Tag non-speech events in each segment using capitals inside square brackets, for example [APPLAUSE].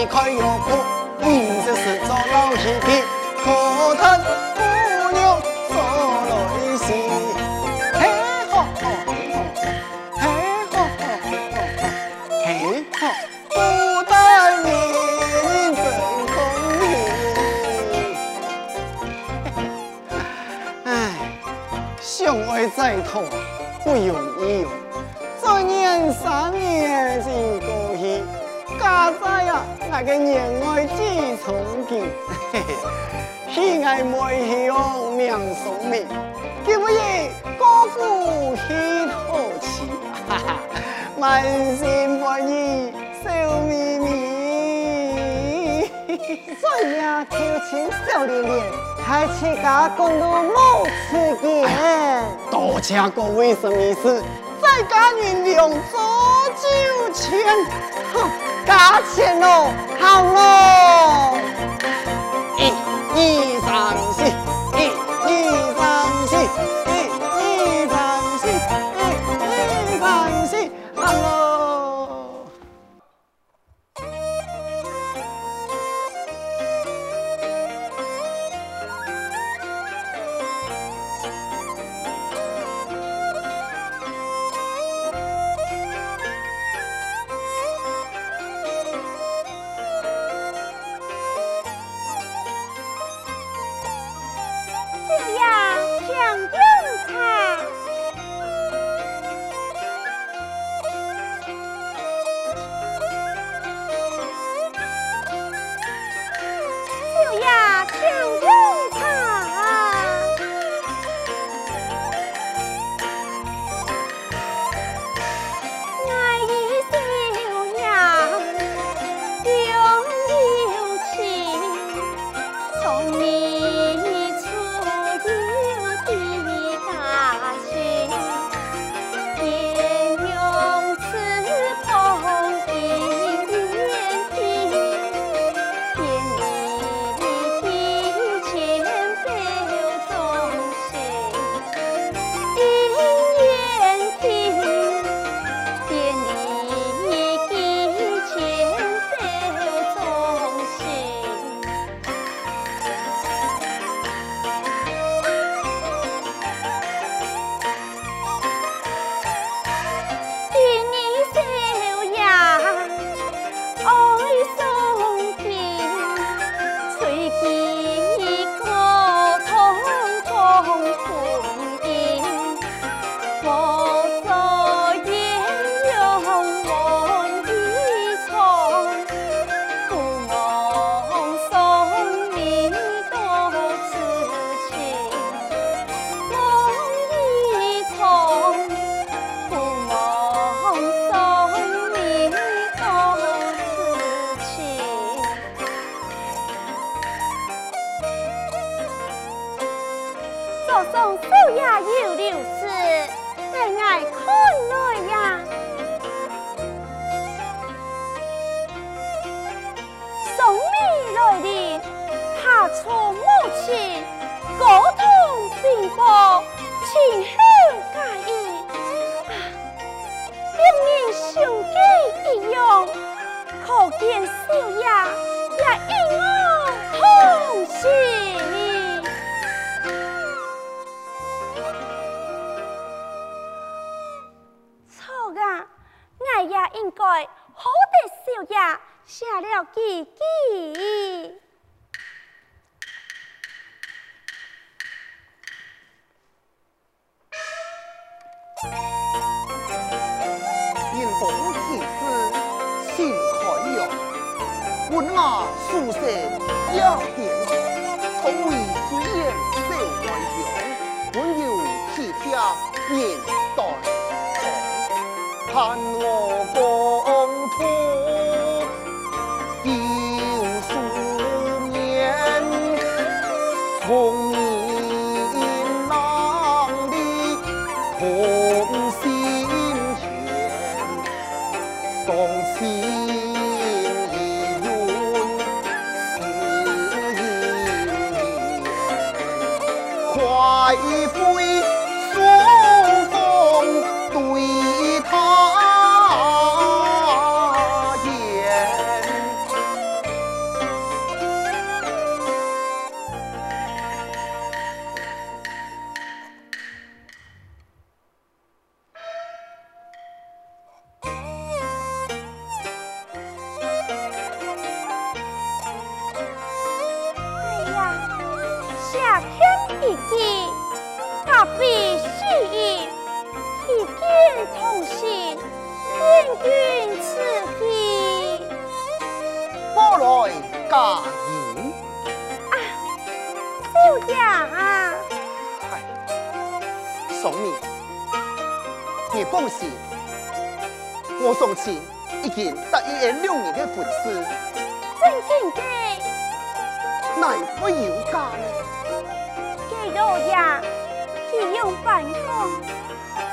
一块肉脯，不容易哟，这年三年是过去，家在呀。那个人爱知从见，嘿，[LAUGHS] 喜爱梅香命送命，今夜高呼喜托起，哈哈，满心欢意笑眯眯。[LAUGHS] 孙呀，秋情笑脸脸，还请家公路莫辞言。多谢各位什么事，在家人两桌酒钱，哼。加钱哦，好哦！Yeah. 送少呀有六十最爱看落呀。送你来的他出我起沟通并报请后感意？啊两年修一样可见小雅也一下了几几。迎风起时新开阳，文雅书写雅典堂，崇威虽然少外乡，温柔体贴年代长，盼我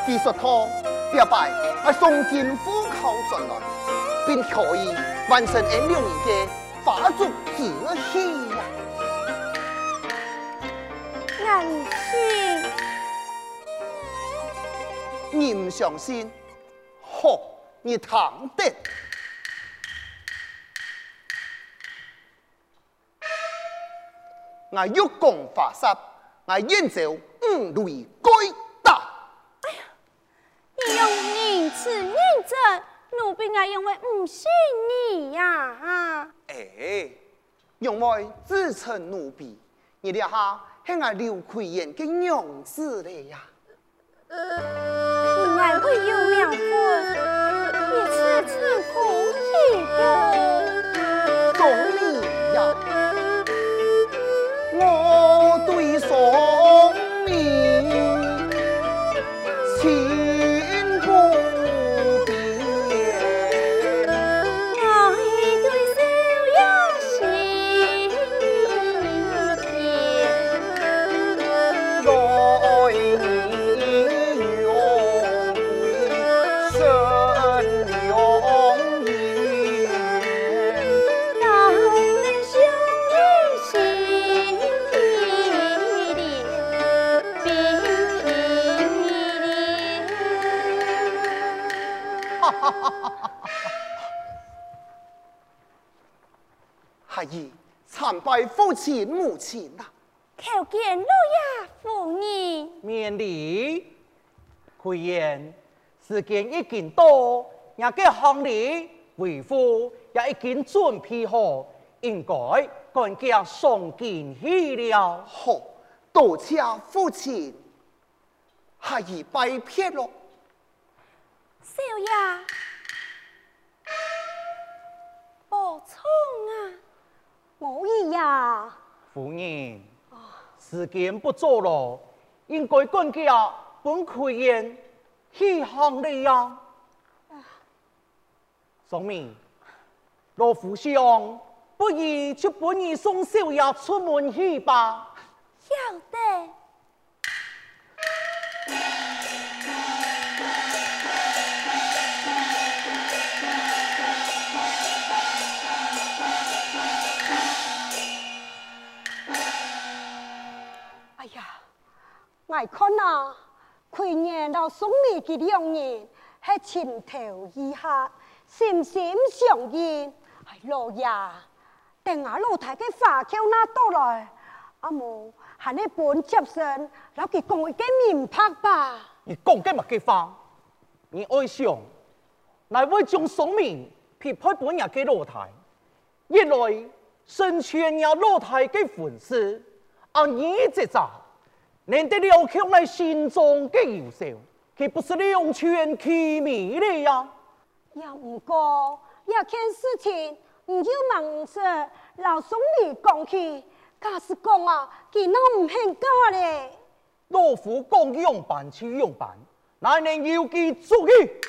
技术套表白系送金虎口进来，并可以完成这两年嘅花烛之喜呀！安心，你唔相信？好，你谈得。我欲共华煞，我愿走五雷归大。你用仁慈认真，奴婢啊因为唔信你呀啊！哎，用为自称奴婢，你哋下系我刘奎言的娘子嚟呀！你爱会有名分，你此次苦一个。奎言时间已经到，也给行李回复也已经准备好，应该赶紧送进去了。好，多谢父亲，孩儿拜别了。少爷，宝聪啊，我儿呀，夫人，时间不早了，应该赶紧本奎言去行李呀。宋明，罗福相，不如就本你送少爷出门去吧。晓得。哎呀，我看啊，去年到送你嘅两年，还情投意合，心心相印。哎，老爷，等下老太给发票拿到来，阿母喊你本接生，老给讲一个名牌吧。你讲嘅乜嘅话？你爱上，乃会将宋明批判本日嘅老太，一来成全呀老太给粉丝，而你这咋，难得了强来心中嘅优秀，岂不是两全其美的呀？也唔过，要看事情，唔要问说老孙你讲去，假使讲啊，佢那唔肯嫁咧。老夫讲用办就用办，来年有机足去？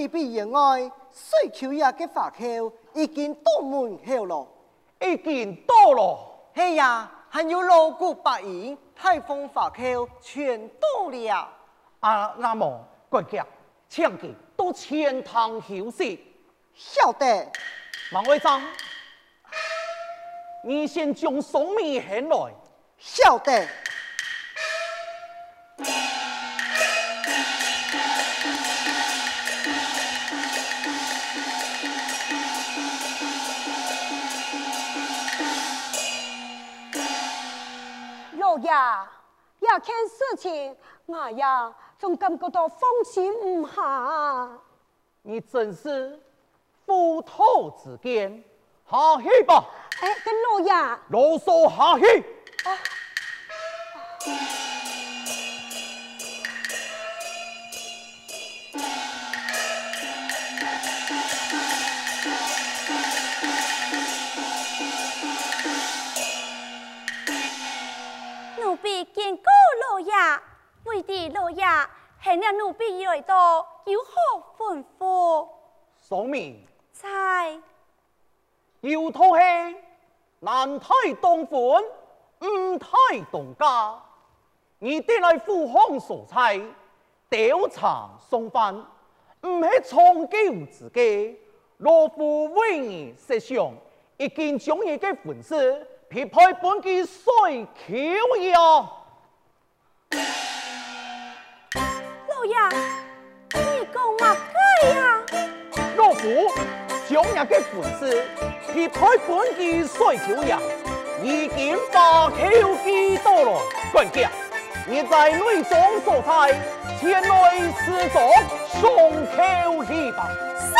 启禀员外，水球也嘅花口已经到门口了，已经到了。嘿呀，还有锣鼓白银、太风发球全到了。啊，那么国家，请佢到前堂休息。晓得。王会长，你先将宋明喊来。晓得。呀，要看事情，我呀总感觉到放心唔下。你真是不透之间，下去吧。哎，跟老爷。啰嗦下去。啊啊为的老爷，向了奴婢来到，有何吩咐？宋明，在。有套戏，男太当婚，女太当家。你得来赴汤所差，调查送饭，唔系长久之计。老夫为你设想，已经将你嘅婚事撇开本机水口呀。呀，你讲乜鬼呀？老夫将日嘅婚事，撇开本季水口呀，已经把口记到了。管家，你在内中所在，前来施粥送口去吧。送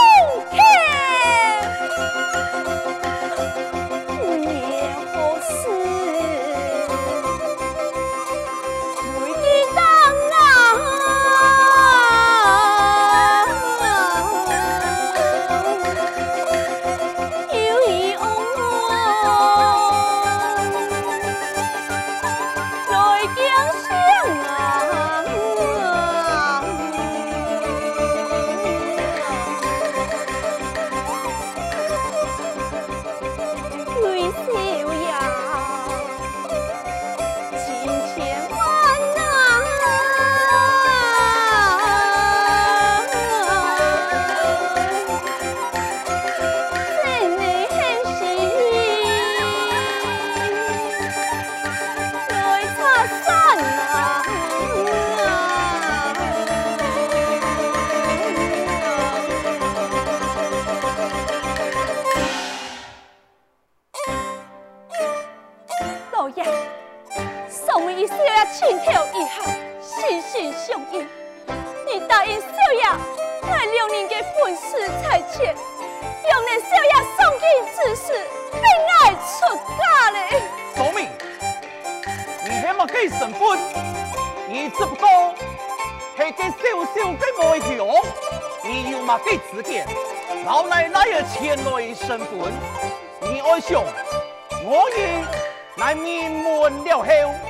六年的本事才欠，用恁小爷送给之事，偏爱出家嘞。苏明，你还没给身份，你只不过是个小小的外乡，你又没给资格，老奶奶的前来身份，你爱想，我也来面门了后。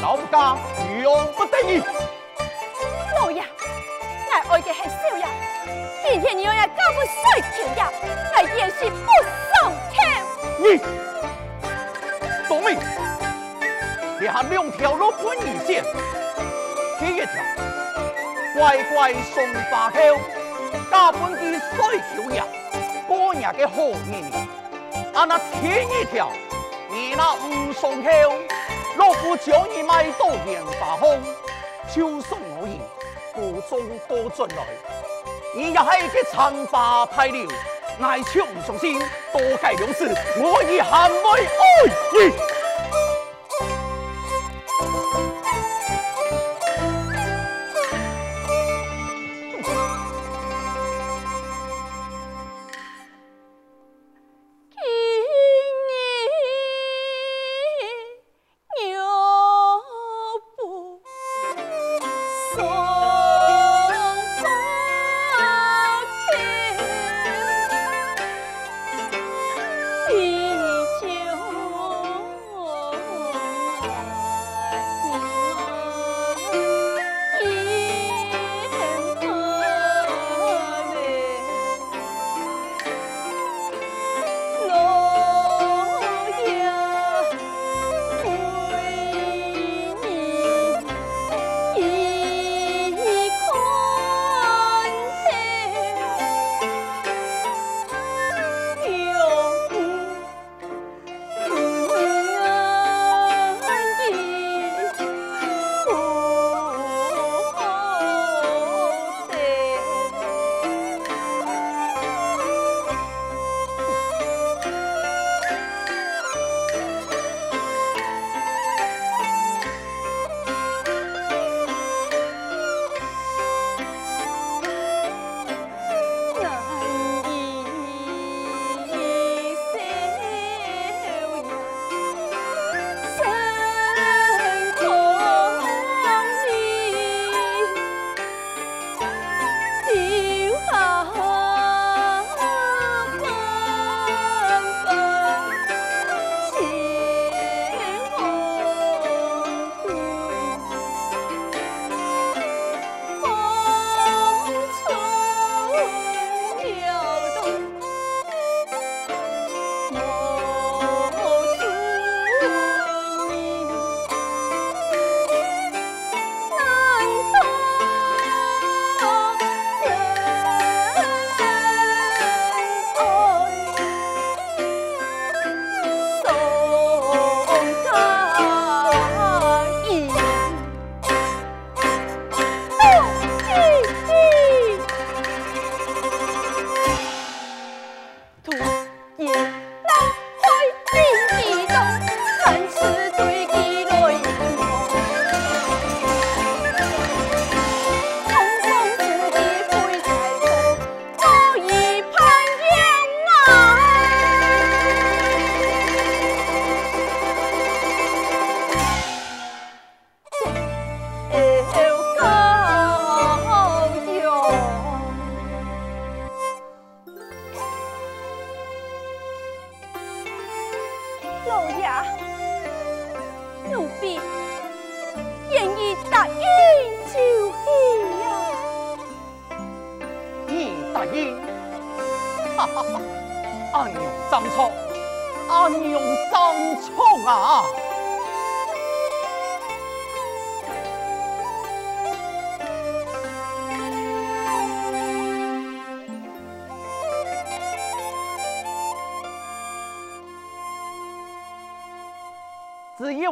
老不嫁，永不得已。老爷，我爱的是少爷，今天你又要嫁不水桥呀？我也是不送口。你，董明，你还两条路分二线，第一条乖乖送花口，加本的水球呀，过年的好年年。啊那第二条，你那唔送口，老夫叫你买多年大风，秋霜我意，故中多转来。你也系个长发派流，爱抢雄心，多改良事，我已恨泪爱。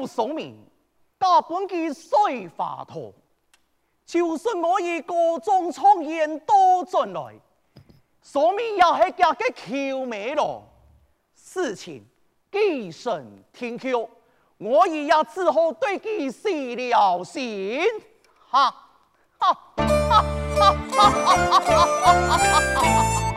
有聪明，大本的水花头，就算我以各种创言都进来，说明也系夹个跷眉咯。事情既甚天跷，我也要只好对佢死了心。哈，哈，哈，哈，哈，哈，哈，哈，哈，哈。哈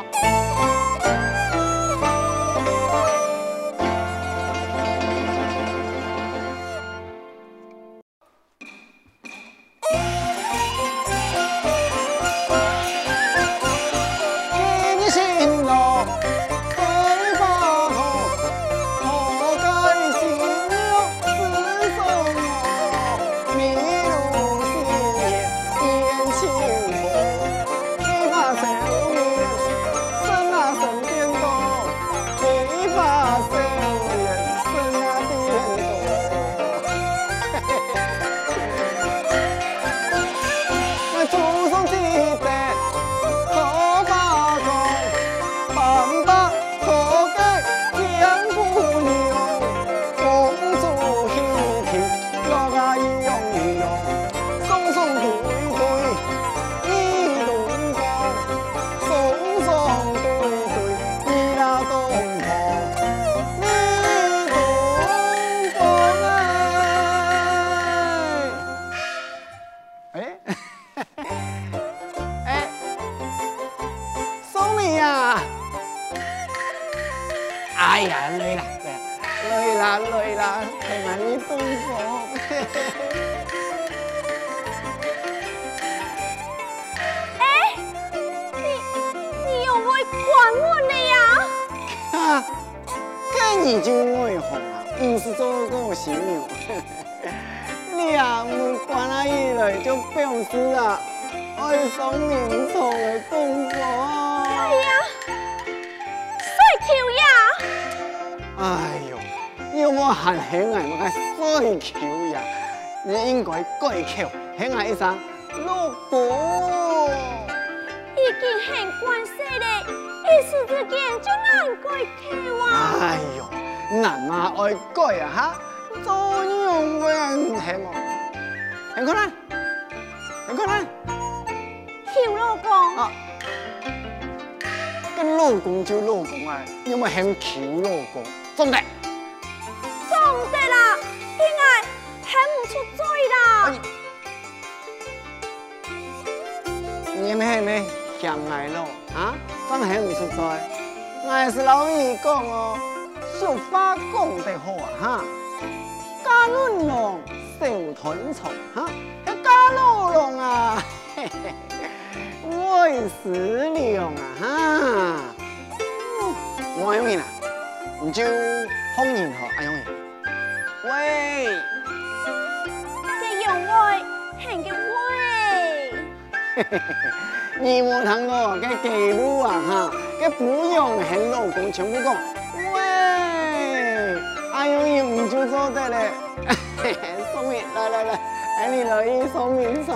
跟你就爱红啊，唔是做个新娘。[LAUGHS] 你啊，唔管阿姨来就表示啊，爱上明朝的东风。哎呀！哎呦，有冇喊兄弟我个水球呀？你应该改口，兄弟一声老婆。已经很关系嘞，一时之间就难改口啊！哎呦，难嘛爱改啊哈，做娘们听我，很可能，很可能。求老公。啊，跟老公就老公啊，有冇很求老公？中的，中的啦，现在喊唔出嘴啦。你们系咪嫌爱咯？啊，真喊唔是老二讲哦，俗话讲得好啊，哈，家乱郎受团虫，哈，一家老郎啊，嘿嘿，爱死娘啊，哈，我用你啦。你就欢迎和阿勇，喂，嘅勇威，系嘅威，[LAUGHS] 你冇听过嘅记录啊哈，嘅不用很老公全部讲，喂，阿勇唔就做得嘞，[LAUGHS] 送面来来来，哎你来一送面上。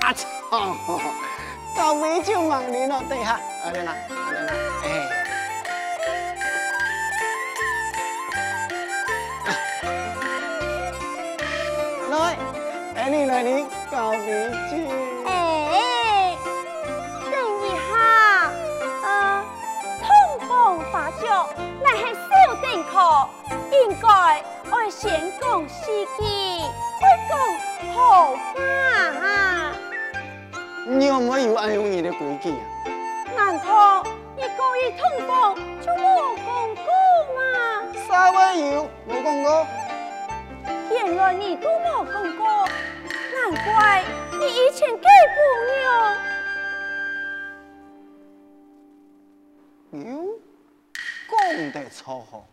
阿操！到尾就忙你了，对哈，阿莲娜，阿莲娜，哎，哎你来你告别去。哎，等一下，呃，通风发酒，乃是小丁课，应该爱先讲时机，再讲好话。你有没有按用你的规矩啊？难道你故意通风就冇讲过吗？啥玩意？冇讲过。原来你都没讲过，难怪你以前给朋友。哟，讲得错吼，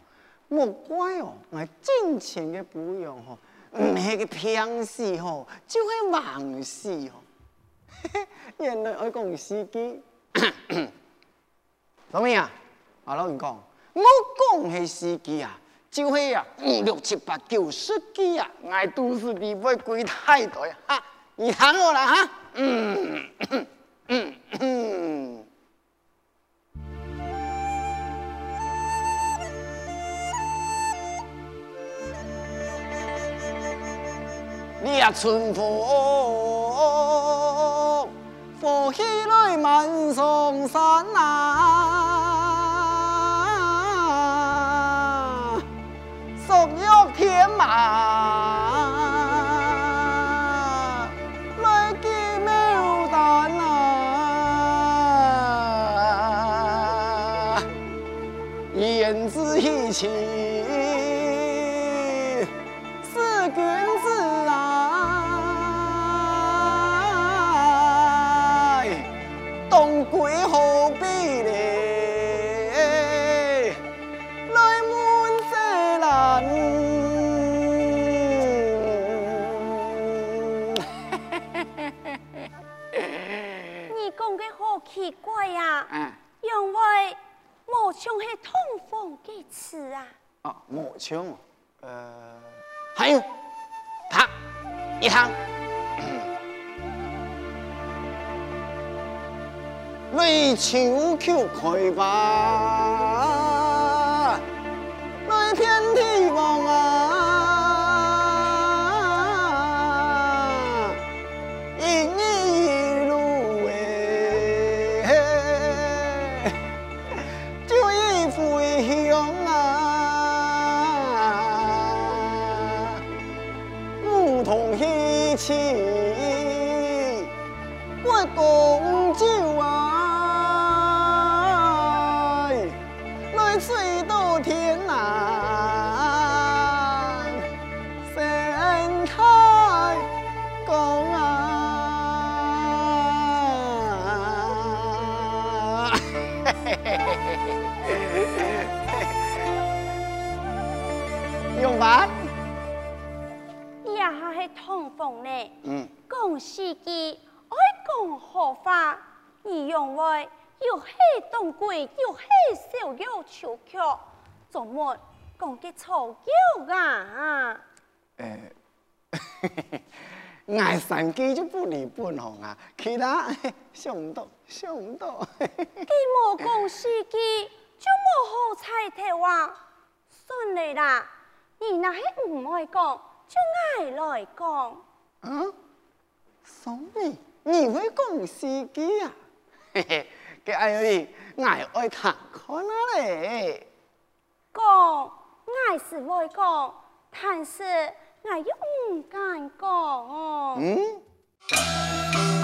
莫怪哦，我金钱的不用吼，唔系个平时吼，就会忙死吼。[LAUGHS] 原来我讲司机，怎么样？阿老人讲，我讲系司机啊，就系啊五六七八九十几啊，我都是地位贵太多哈，你喊我啦哈，嗯嗯嗯。嗯，你啊春风。火起来满上山啊，啊系通风给吃啊。啊，莫枪，呃，还有，他，一行，泪秋秋开吧，[LAUGHS] 用完。也还是通风呢。嗯，讲四季，爱讲何法？你用为又系东鬼，又系小妖求桥，做乜讲嘅臭叫啊？[LAUGHS] 诶，爱神机就不离本行啊，其他 [LAUGHS] 想唔到，想唔到。佢冇讲司机，就冇好彩头啊！算你啦，你那系唔爱讲，就爱来讲。啊，所以你会讲司机啊？嘿嘿，嘅爱儿，爱爱谈看啊咧。讲，爱是会讲，但是爱又唔敢讲。嗯。